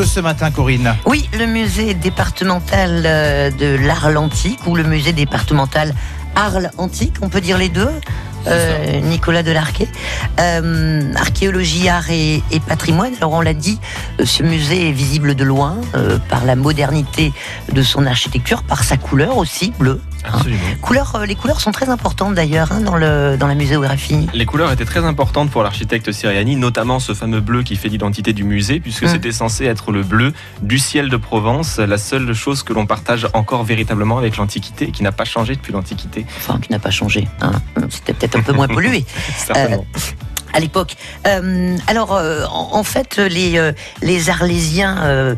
parle ce matin, Corinne Oui, le musée départemental euh, de l'Arles antique ou le musée départemental Arles antique, on peut dire les deux. Euh, Nicolas Delarquet. Euh, archéologie, art et, et, patrimoine. Alors on l'a dit, ce musée est visible de loin euh, par la modernité de son architecture, par sa couleur aussi bleue. Absolument. Hein. Couleur, euh, les couleurs sont très importantes d'ailleurs hein, dans, le, dans la muséographie. Les couleurs étaient très importantes pour l'architecte Siriani, notamment ce fameux bleu qui fait l'identité du musée, puisque Mm. c'était censé être le bleu du ciel de Provence, la seule chose que l'on partage encore véritablement avec l'Antiquité, qui n'a pas changé depuis l'Antiquité. Enfin, qui n'a pas changé. hein. C'était peut-être un peu moins pollué. Certainement. À l'époque. Euh, alors, euh, en, fait, les, euh, les Arlésiens,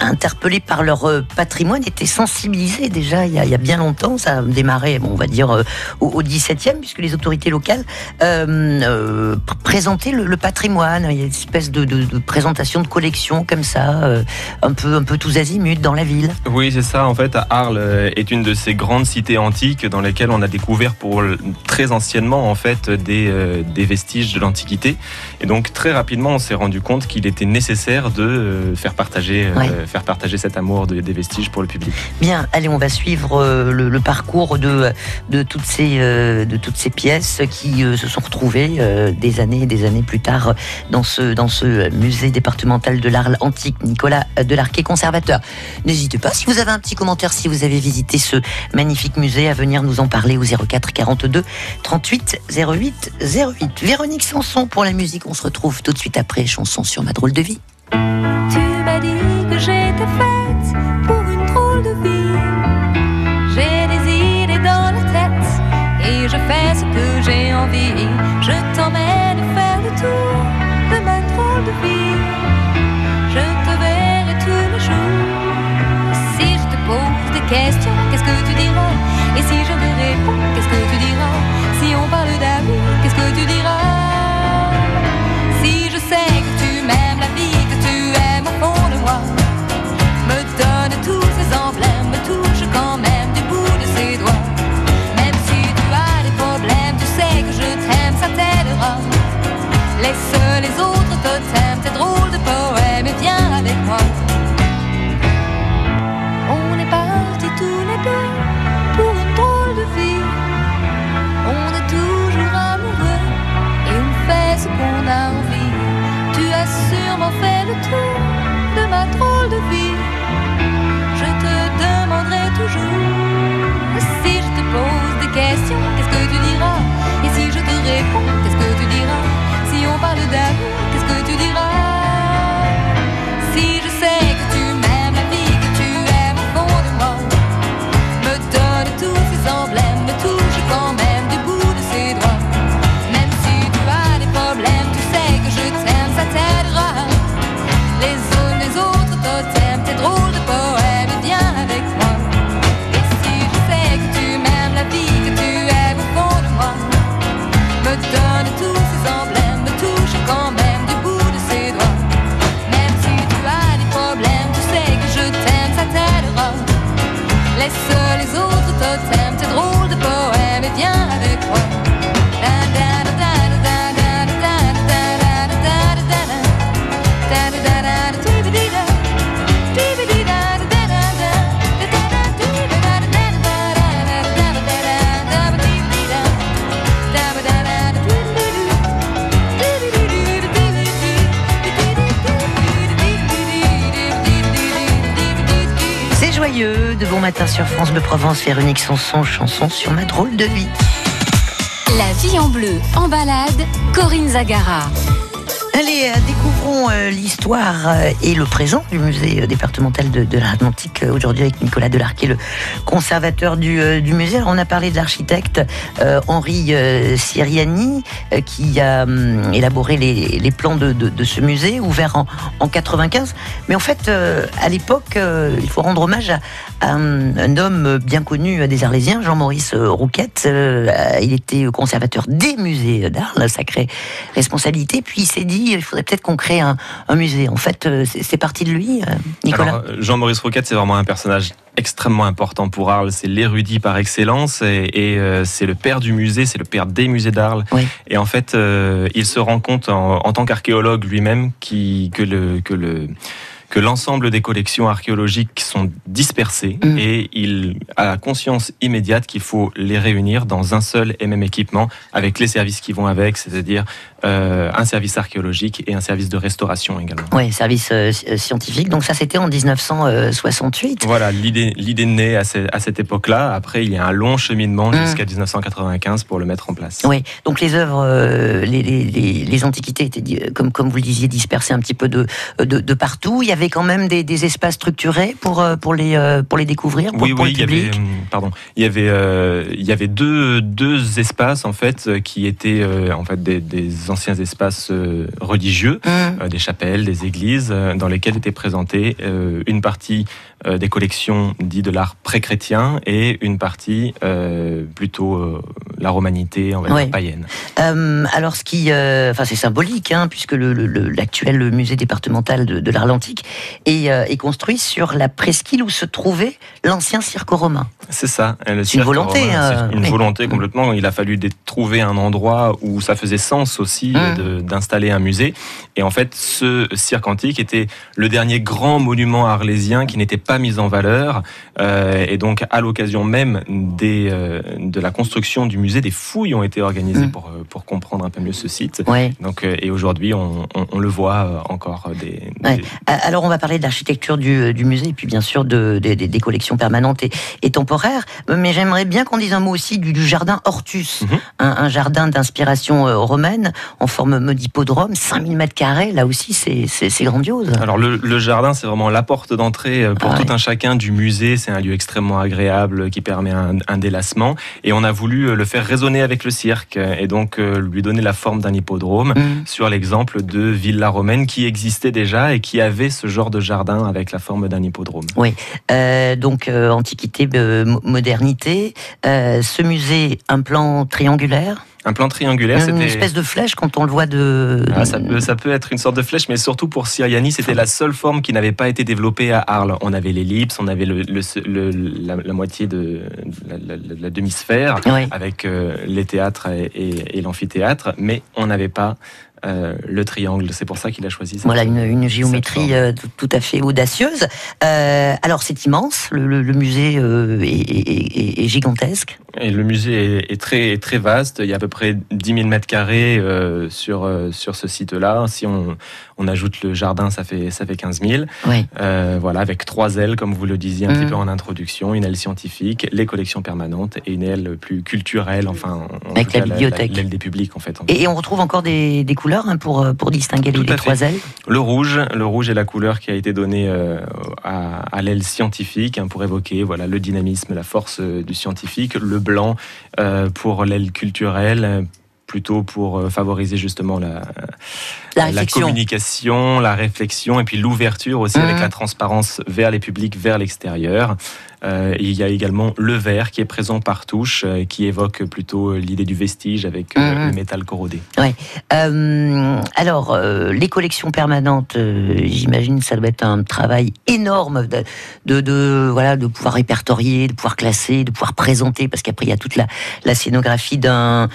interpellés par leur patrimoine, étaient sensibilisés déjà il y a, bien longtemps. Ça a démarré, bon, on va dire, au, au 17e, puisque les autorités locales pr- présentaient le, patrimoine. Il y a une espèce de, de- présentation de collection comme ça, un, peu, un peu tous azimuts dans la ville. Oui, c'est ça. En fait, Arles est une de ces grandes cités antiques dans lesquelles on a découvert pour très anciennement en fait des, euh, des vestiges de l'Antiquité. Et donc très rapidement, on s'est rendu compte qu'il était nécessaire de euh, faire partager, euh, Ouais. faire partager cet amour de- des vestiges pour le public. Bien, allez, on va suivre le, le parcours de, de, toutes ces, de toutes ces pièces qui se sont retrouvées des années et des années plus tard dans ce, dans ce musée départemental de l'art antique. Nicolas Delarquet, conservateur. N'hésitez pas, si vous avez un petit commentaire, si vous avez visité ce magnifique musée, à venir nous en parler au 04 42 38 08 08. Véronique Sanson pour la musique, on se retrouve tout de suite après, chanson sur ma drôle de vie. De bon matin sur France Bleu Provence, Véronique Sanson, chanson sur ma drôle de vie. La vie en bleu, en balade, Corinne Zagara. Allez, euh, découvrons euh, l'histoire euh, et le présent du musée départemental de, de l'Atlantique aujourd'hui avec Nicolas Delarquet, le conservateur du, musée. Alors, on a parlé de l'architecte Henri Siriani qui a hum, élaboré les, plans de, ce musée ouvert en, en 95. Mais en fait, à l'époque, il faut rendre hommage à, un, un homme bien connu des Arlésiens, Jean-Maurice Rouquette. Il était conservateur des musées d'art, la sacrée responsabilité. Puis il s'est dit, il faudrait peut-être qu'on crée un, un musée. En fait, euh, c'est parti de lui, euh, Nicolas. Euh, Jean-Maurice Roquette, c'est vraiment un personnage extrêmement important pour Arles. C'est l'érudit par excellence et, et, euh, c'est le père du musée, c'est le père des musées d'Arles. Oui. Et en fait, euh, il se rend compte en, en tant qu'archéologue lui-même qui, que le que le que l'ensemble des collections archéologiques sont dispersées Mm. et il a conscience immédiate qu'il faut les réunir dans un seul et même équipement avec les services qui vont avec, c'est-à-dire euh, un service archéologique et un service de restauration également. Oui, service euh, sci- scientifique. Donc ça, c'était en 1968. Voilà, l'idée, naît à, ce- à cette époque-là. Après, il y a un long cheminement Mm. jusqu'à 1995 pour le mettre en place. Oui, donc les œuvres, euh, les, les, les, les antiquités étaient, comme, comme vous le disiez, dispersées un petit peu de, de, de partout. Il y avait quand même des, des espaces structurés pour, euh, pour, les, euh, pour les découvrir, pour, Oui, pour oui, le il y avait, public. hum, pardon, il y avait, euh, il y avait deux, deux espaces en fait euh, qui étaient euh, en fait des, des anciens espaces euh, religieux, Hum, euh, des chapelles, des églises, euh, dans lesquelles étaient présentées euh, une partie euh, des collections dites de l'art pré-chrétien et une partie euh, plutôt euh, la romanité, on va païenne. Euh, alors, ce qui, euh, enfin, c'est symbolique, hein, puisque le- le- le- l'actuel musée départemental de, de l'art antique est, euh, est construit sur la presqu'île où se trouvait l'ancien cirque romain. C'est ça. C'est une volonté, romain, euh, une volonté complètement. Il a fallu trouver un endroit où ça faisait sens aussi Mm. euh, d'installer un musée. Et en fait, ce cirque antique était le dernier grand monument arlésien qui n'était pas mis en valeur. Euh, et donc, à l'occasion même des, euh, de la construction du musée, des fouilles ont été organisées Mm. pour, euh, pour comprendre un peu mieux ce site. Ouais. Donc, et aujourd'hui, on, on- on le voit encore. Des, Ouais. des- Alors, on va parler de l'architecture du, du musée, et puis bien sûr de, des- des- des collections permanentes et, et temporaires. Mais j'aimerais bien qu'on dise un mot aussi du, du jardin Hortus, Mhm. un, un jardin d'inspiration romaine en forme d'hippodrome, 5000 mètres carrés. Là aussi, c'est grandiose. Alors le, le jardin, c'est vraiment la porte d'entrée euh, pour tout un chacun du musée. C'est un lieu extrêmement agréable qui permet un, un délassement. Et on a voulu euh, le faire résonner avec le cirque et donc euh, lui donner la forme d'un hippodrome Mm. sur l'exemple de Villa Romaine qui existait déjà et qui avait ce genre de jardin avec la forme d'un hippodrome. Euh, donc, euh, antiquité, euh, mo- modernité. Ce musée, un plan triangulaire, Un plan triangulaire, une c'était... espèce de flèche quand on le voit de. Ah, ça, peut, ça peut être une sorte de flèche, mais surtout pour Siriani, c'était la seule forme qui n'avait pas été développée à Arles. On avait l'ellipse, on avait le, le- le- la, la moitié de la, la- la- la demi-sphère, avec euh, les théâtres et, et- et l'amphithéâtre, mais on n'avait pas euh, le triangle. C'est pour ça qu'il a choisi. cette- Voilà une, géométrie euh, tout, tout à fait audacieuse. Euh, alors c'est immense, le, le- le musée euh, est, est- est- est gigantesque. Et le musée est, est très, très vaste. Il y a à peu près 10 000 mètres carrés sur, euh, sur ce site-là. Si on, on ajoute le jardin, ça fait, ça fait 15 000. Oui. Euh, voilà, avec trois ailes, comme vous le disiez un petit peu en introduction, une aile scientifique, les collections permanentes et une aile plus culturelle, enfin, en Avec la bibliothèque. l'aile des publics en fait. Et, et on retrouve encore des, des couleurs hein, pour, euh, pour distinguer les, trois ailes. Le rouge, le rouge est la couleur qui a été donnée euh, à, à l'aile scientifique hein, pour évoquer voilà le dynamisme, la force euh, du scientifique. Le blanc euh, pour l'aile culturelle. Plutôt pour favoriser justement la, communication, la réflexion et puis l'ouverture aussi avec la transparence vers les publics, vers l'extérieur. Euh, il y a également le vert qui est présent par touche, euh, qui évoque plutôt euh, l'idée du vestige avec euh, Mhm. le métal corrodé. Alors, les collections permanentes, j'imagine, ça doit être un travail énorme de, de, de, voilà, de pouvoir répertorier, de pouvoir classer, de pouvoir présenter, parce qu'après il y a toute la, la scénographie d'un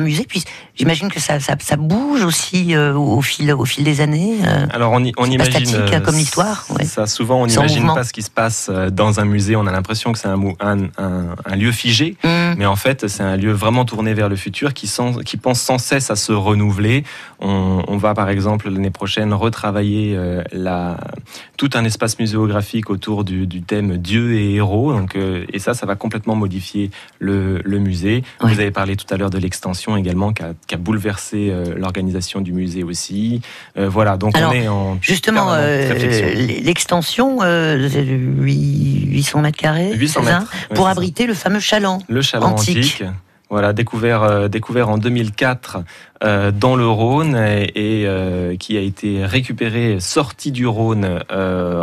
musée. Puis j'imagine que ça, ça, ça bouge aussi au fil au fil des années. Alors on, on C'est pas imagine statique, euh, comme l'histoire, ouais. Ça souvent on n'imagine pas ce qui se passe dans un musée. On a l'impression que c'est un, mou- un, un- un lieu figé, Hum, mais en fait c'est un lieu vraiment tourné vers le futur qui, pense sans cesse à se renouveler. On, on va par exemple l'année prochaine retravailler euh, la, tout un espace muséographique autour du, du thème Dieu et héros. Donc, euh, et ça, ça va complètement modifier le, le musée. Vous avez parlé tout à l'heure de l'extension également qui a, qui a bouleversé euh, l'organisation du musée aussi. Voilà, donc Alors, on est en Justement, l'extension, 800 mètres carrés, 800 c'est ça mètres. ouais, pour ça. abriter le fameux chaland. Le chaland antique. antique. Voilà, découvert, euh, découvert en 2004 euh, dans le Rhône et, et, euh, qui a été récupéré, sorti du Rhône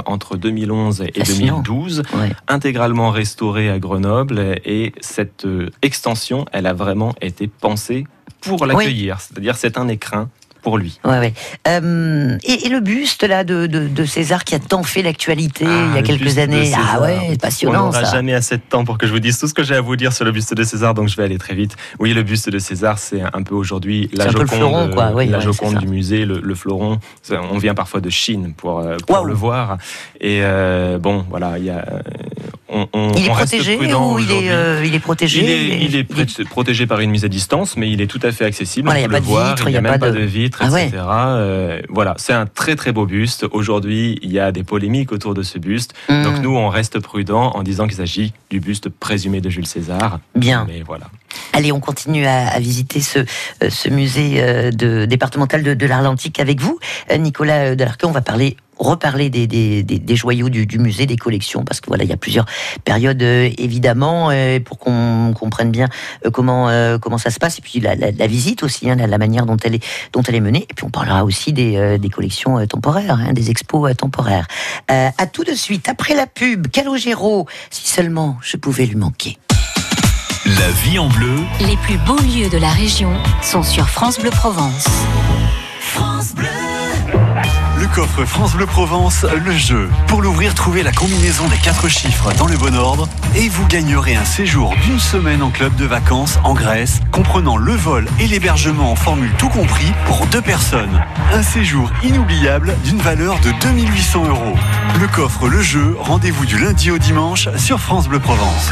entre 2011 et Fascinant. 2012, Ouais. intégralement restauré à Grenoble. Et cette extension, elle a vraiment été pensée pour l'accueillir. C'est-à-dire, c'est un écrin pour lui. Ouais, ouais. Euh, et, et le buste là de, de, de César qui a tant fait l'actualité Ah, il y a quelques années. Ah ouais, On passionnant n'aura ça. jamais assez de temps pour que je vous dise tout ce que j'ai à vous dire sur le buste de César, donc je vais aller très vite. Oui, le buste de César, c'est un peu aujourd'hui la Joconde, fleuron, quoi. Oui, la ouais, Joconde c'est ça. du musée, le, le fleuron. C'est- On vient parfois de Chine pour, euh, pour le voir. Et euh, bon, voilà, il y a. euh, On, on- Il est on protégé ou il est, euh, il est protégé Il est, il est pré- protégé par une mise à distance, mais il est tout à fait accessible. Voilà, on peut le voir, vitre, il n'y a, même pas de, de- vitre, Ah ouais. etc. Euh, voilà, c'est un très très beau buste. Aujourd'hui, il y a des polémiques autour de ce buste. Hmm, Donc nous, on reste prudent en disant qu'il s'agit du buste présumé de Jules César. Bien. Mais voilà. Allez, on continue à, à visiter ce, euh, ce musée de, départemental de, de l'Atlantique avec vous. Nicolas Delarqueux, on va parler reparler des, des, des- des joyaux du, du musée, des collections, parce que voilà, il y a plusieurs périodes euh, évidemment, euh, pour qu'on comprenne bien euh, comment euh, comment ça se passe, et puis la, la- la visite aussi, hein, la, la manière dont elle est dont elle est menée, et puis on parlera aussi des, euh, des collections euh, temporaires, hein, des expos euh, temporaires. Euh, à tout de suite, après la pub, Calogero, si seulement je pouvais lui manquer. La vie en bleu, Les plus beaux lieux de la région sont sur France Bleu Provence. Le coffre France Bleu Provence, le jeu. Pour l'ouvrir, trouvez la combinaison des quatre chiffres dans le bon ordre et vous gagnerez un séjour d'une semaine en club de vacances en Grèce, comprenant le vol et l'hébergement en formule tout compris pour deux personnes. Un séjour inoubliable d'une valeur de 2800 euros. Le coffre, le jeu, rendez-vous du lundi au dimanche sur France Bleu Provence.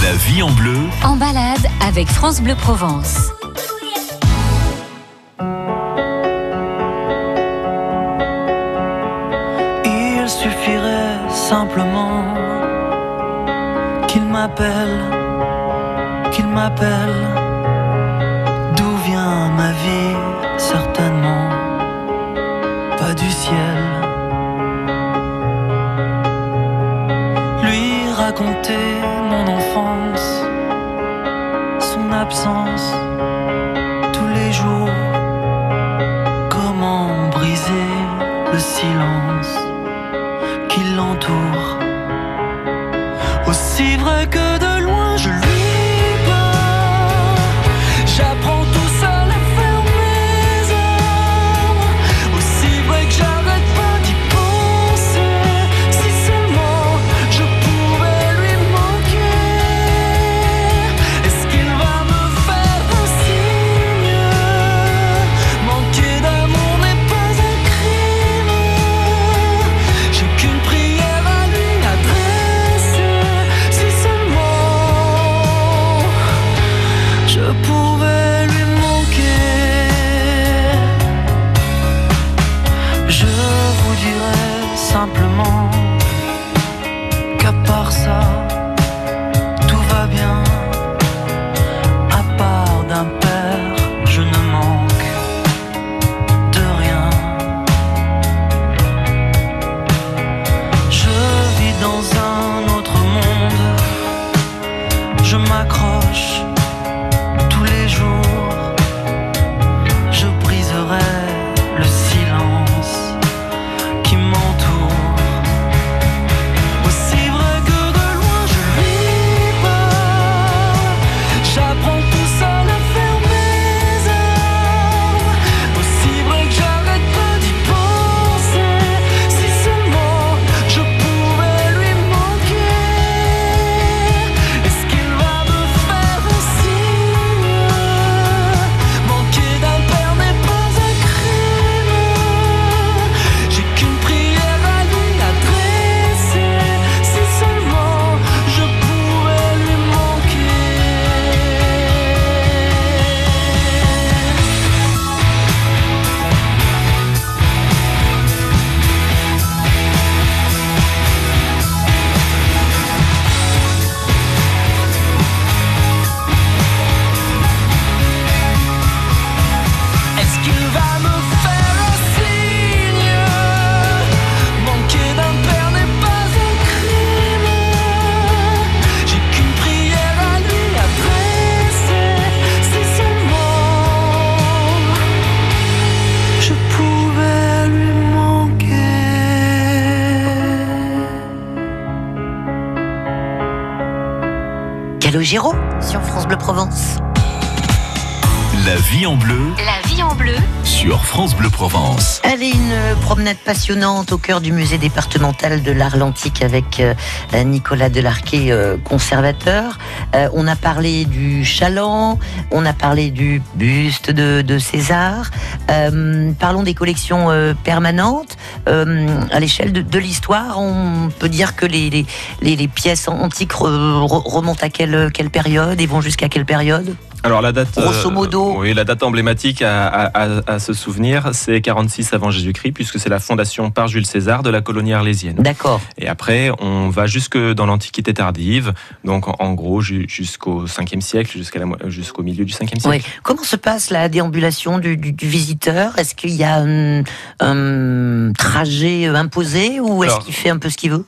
La vie en bleu, En balade avec France Bleu Provence. Il suffirait simplement qu'il m'appelle, qu'il m'appelle. Tous les jours. Comment briser le silence qui l'entoure? Aussi vrai que Je pourrais sur France Bleu Provence. La vie en bleu La vie en bleu sur France Bleu Provence. Allez, une promenade passionnante au cœur du musée départemental de l'art antique avec euh, Nicolas Delarquet, euh, conservateur. Euh, on a parlé du chaland, on a parlé du buste de, de César. Parlons des collections permanentes. À l'échelle de, de l'histoire, on peut dire que les, les, les- les pièces antiques re- re- remontent à quelle, quelle période et vont jusqu'à quelle période? Alors la date, Grosso modo. oui, la date emblématique à, à- se souvenir, c'est 46 avant Jésus-Christ, puisque c'est la fondation par Jules César de la colonie arlésienne. D'accord. Et après, on va jusque dans l'Antiquité tardive, donc en, en gros ju- jusqu'au 5e siècle, jusqu'à jusqu'au milieu du 5e siècle. Oui. Comment se passe la déambulation du, du- du visiteur? Est-ce qu'il y a un, un trajet imposé ou est-ce qu'il fait un peu ce qu'il veut?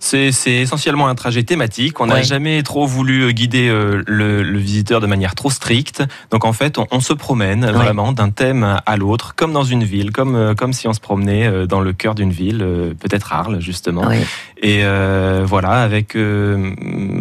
C'est essentiellement un trajet thématique. On n'a Ouais. jamais trop voulu euh, guider euh, le, le visiteur de manière trop stricte. Donc en fait, on, on se promène vraiment d'un thème à l'autre, comme dans une ville, comme, euh, comme si on se promenait dans le cœur d'une ville, peut-être Arles justement. Et euh, voilà, avec, euh,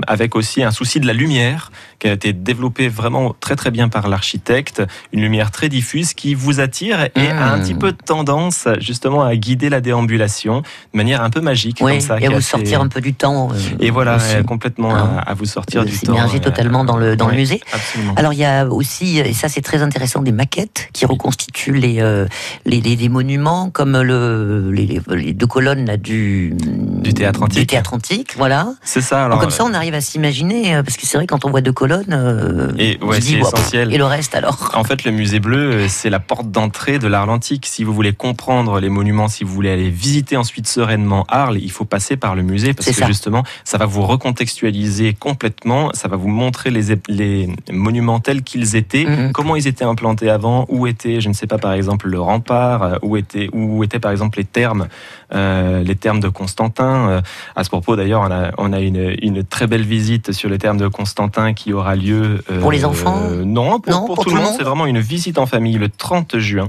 avec aussi un souci de la lumière qui a été développé vraiment très très bien par l'architecte, une lumière très diffuse qui vous attire et a un petit peu de tendance justement à guider la déambulation de manière un peu magique comme ça. et sortir un peu du temps. euh, Et voilà, aussi. euh, complètement Hein. à, à vous sortir De du temps. s'immerger euh, totalement dans le, dans le musée. Absolument. Alors il y a aussi, et ça c'est très intéressant, des maquettes qui reconstituent les, euh, les, les, les monuments comme le, les, deux colonnes là, du, Du théâtre antique. Du théâtre antique, voilà. C'est ça. Donc, Alors, comme ça on arrive à s'imaginer, euh, parce que c'est vrai quand on voit deux colonnes, euh, Et ouais, essentiel. Et le reste alors En fait, le musée bleu, euh, c'est la porte d'entrée de l'art antique. Si vous voulez comprendre les monuments, si vous voulez aller visiter ensuite sereinement Arles, il faut passer par le musée parce que ça. justement, ça va vous recontextualiser complètement. Ça va vous montrer les, les monuments tels qu'ils étaient, Mhm. comment ils étaient implantés avant, où était, je ne sais pas, par exemple, le rempart, euh, où étaient, où étaient par exemple les thermes, euh, les thermes de Constantin. Euh, À ce propos, d'ailleurs, on a, on a une, une très belle visite sur les thermes de Constantin qui aura lieu. euh, Pour les enfants Non, pour, Non, pour tout le monde. C'est vraiment une visite en famille le 30 juin.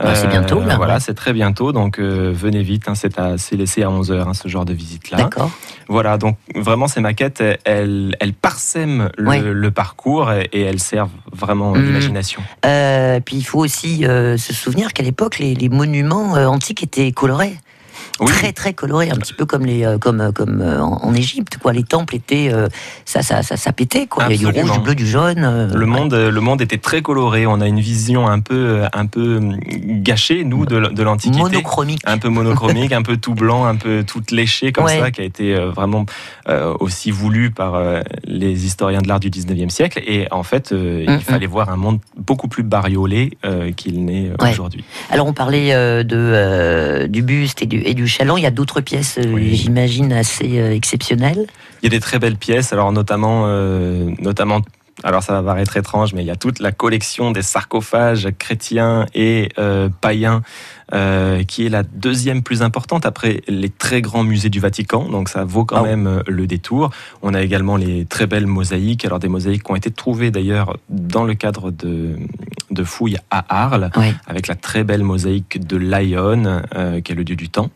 Euh, Ah, c'est bientôt, là, Voilà, ouais. c'est très bientôt. Donc venez vite. hein, c'est laissé à 11h, ce genre de visite-là. D'accord. Voilà, donc vraiment ces maquettes, elles, elles parsèment le, Ouais. le parcours et, et elles servent vraiment Mhm. l'imagination. Euh, puis il faut aussi euh, se souvenir qu'à l'époque, les, les monuments euh, antiques étaient colorés. Oui. Très très colorés, un petit peu comme les euh, comme euh, comme euh, en Égypte quoi. Les temples étaient ça, ça ça ça pétait quoi. Il y a du rouge, du bleu, du jaune. Le monde, le monde était très coloré. On a une vision un peu, un peu gâchée, nous, de, de l'Antiquité. monochromique. un peu monochromique, un peu tout blanc, un peu tout léché comme Ouais. ça, qui a été vraiment euh, aussi voulu par euh, les historiens de l'art du 19e siècle. Et en fait, euh, il fallait voir un monde beaucoup plus bariolé qu'il n'est Ouais. aujourd'hui. Alors on parlait de du buste et du et du chaland. Il y a d'autres pièces, euh, Oui. j'imagine assez euh, exceptionnelles. Il y a des très belles pièces, alors notamment, euh, notamment alors ça va paraître étrange, mais il y a toute la collection des sarcophages chrétiens et euh, païens, euh, qui est la deuxième plus importante après les très grands musées du Vatican. Donc ça vaut quand Ah même euh, le détour. On a également les très belles mosaïques, alors des mosaïques qui ont été trouvées d'ailleurs dans le cadre de, de fouilles à Arles, avec la très belle mosaïque de Lyon, euh, qui est le dieu du temps,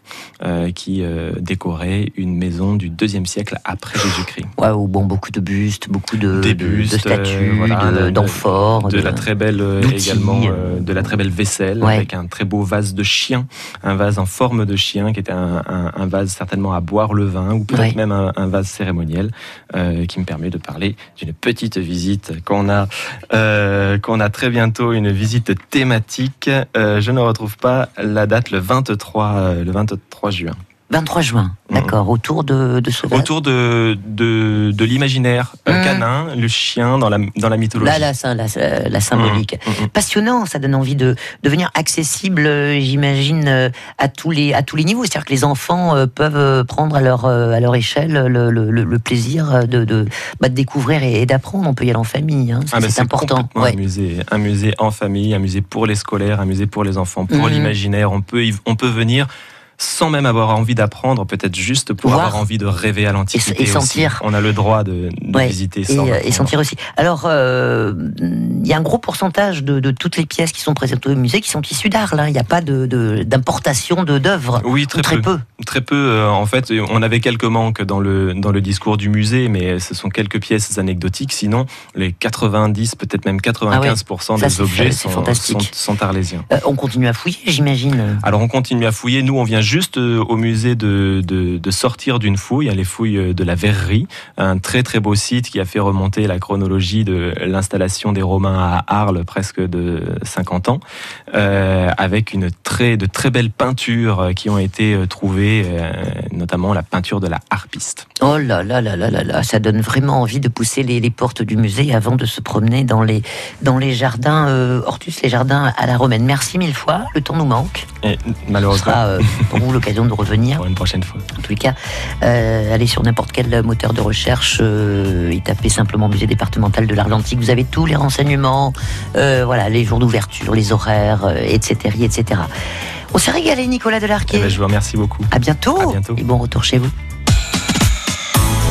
euh, qui décorait une maison du deuxième siècle après Jésus-Christ. Waouh, bon beaucoup de bustes, beaucoup de, bustes, statues, voilà, de- de- d'amphores, de la très belle d'outils. également de la très belle vaisselle Ouais. avec un très beau vase de chien un vase en forme de chien qui était un, un- un vase certainement à boire le vin ou peut-être Ouais. même un, un vase cérémoniel euh, qui me permet de parler d'une petite visite qu'on a euh, qu'on a très bientôt une visite thématique Euh, je ne retrouve pas la date le 23 euh, le 23 juin 23 juin, Mhm. d'accord, autour de, de Sauvage. autour de de, de l'imaginaire Mhm. canin le chien dans la dans la mythologie Là, la, la, la, symbolique. Mhm. Passionnant, ça donne envie de devenir accessible, euh, j'imagine, euh, à tous les à tous les niveaux. C'est-à-dire que les enfants euh, peuvent prendre à leur à leur échelle le, le, plaisir de de, bah, de découvrir et, et d'apprendre. On peut y aller en famille, hein, Ah, c'est important. Ouais. Un, musée, un musée en famille, un musée pour les scolaires, un musée pour les enfants, pour l'imaginaire. On peut, on peut venir sans même avoir envie d'apprendre, peut-être juste pour Voir. avoir envie de rêver à l'Antiquité. Et- et aussi. sentir. On a le droit de, de Ouais, visiter sans euh, et sentir aussi. Alors, euh, il y a un gros pourcentage de, de toutes les pièces qui sont présentées au musée qui sont issues d'Arles. hein. Il n'y a pas d'importation de, d'œuvres. Oui, Ou très, très peu. Très peu. euh, en fait, on avait quelques manques dans le, dans le discours du musée, mais ce sont quelques pièces anecdotiques. Sinon, les 90, peut-être même 95% Ah Ça, des objets sont, sont, sont arlésiens. Euh, on continue à fouiller, j'imagine. Alors on continue à fouiller. Nous, on vient juste euh, au musée de, de, de sortir d'une fouille, hein, les fouilles euh, de la Verrerie, un très très beau site qui a fait remonter la chronologie de l'installation des Romains à Arles, presque de 50 ans, euh, avec une très de très belles peintures qui ont été trouvées, euh, notamment la peinture de la harpiste. Oh là là là là là là, ça donne vraiment envie de pousser les, les portes du musée avant de se promener dans les, dans les jardins, euh, Hortus, les jardins à la romaine. Merci mille fois, le temps nous manque. Et Ce malheureusement, sera l'occasion de revenir. pour une prochaine fois. En les cas, euh, allez sur n'importe quel moteur de recherche euh, et tapez simplement musée départemental de l'Atlantique. Vous avez tous les renseignements, euh, voilà, les jours d'ouverture, les horaires, etc., etc. On s'est régalé, Nicolas Eh Delarquet. ben, je vous remercie beaucoup. À bientôt. À bientôt. Et bon retour chez vous.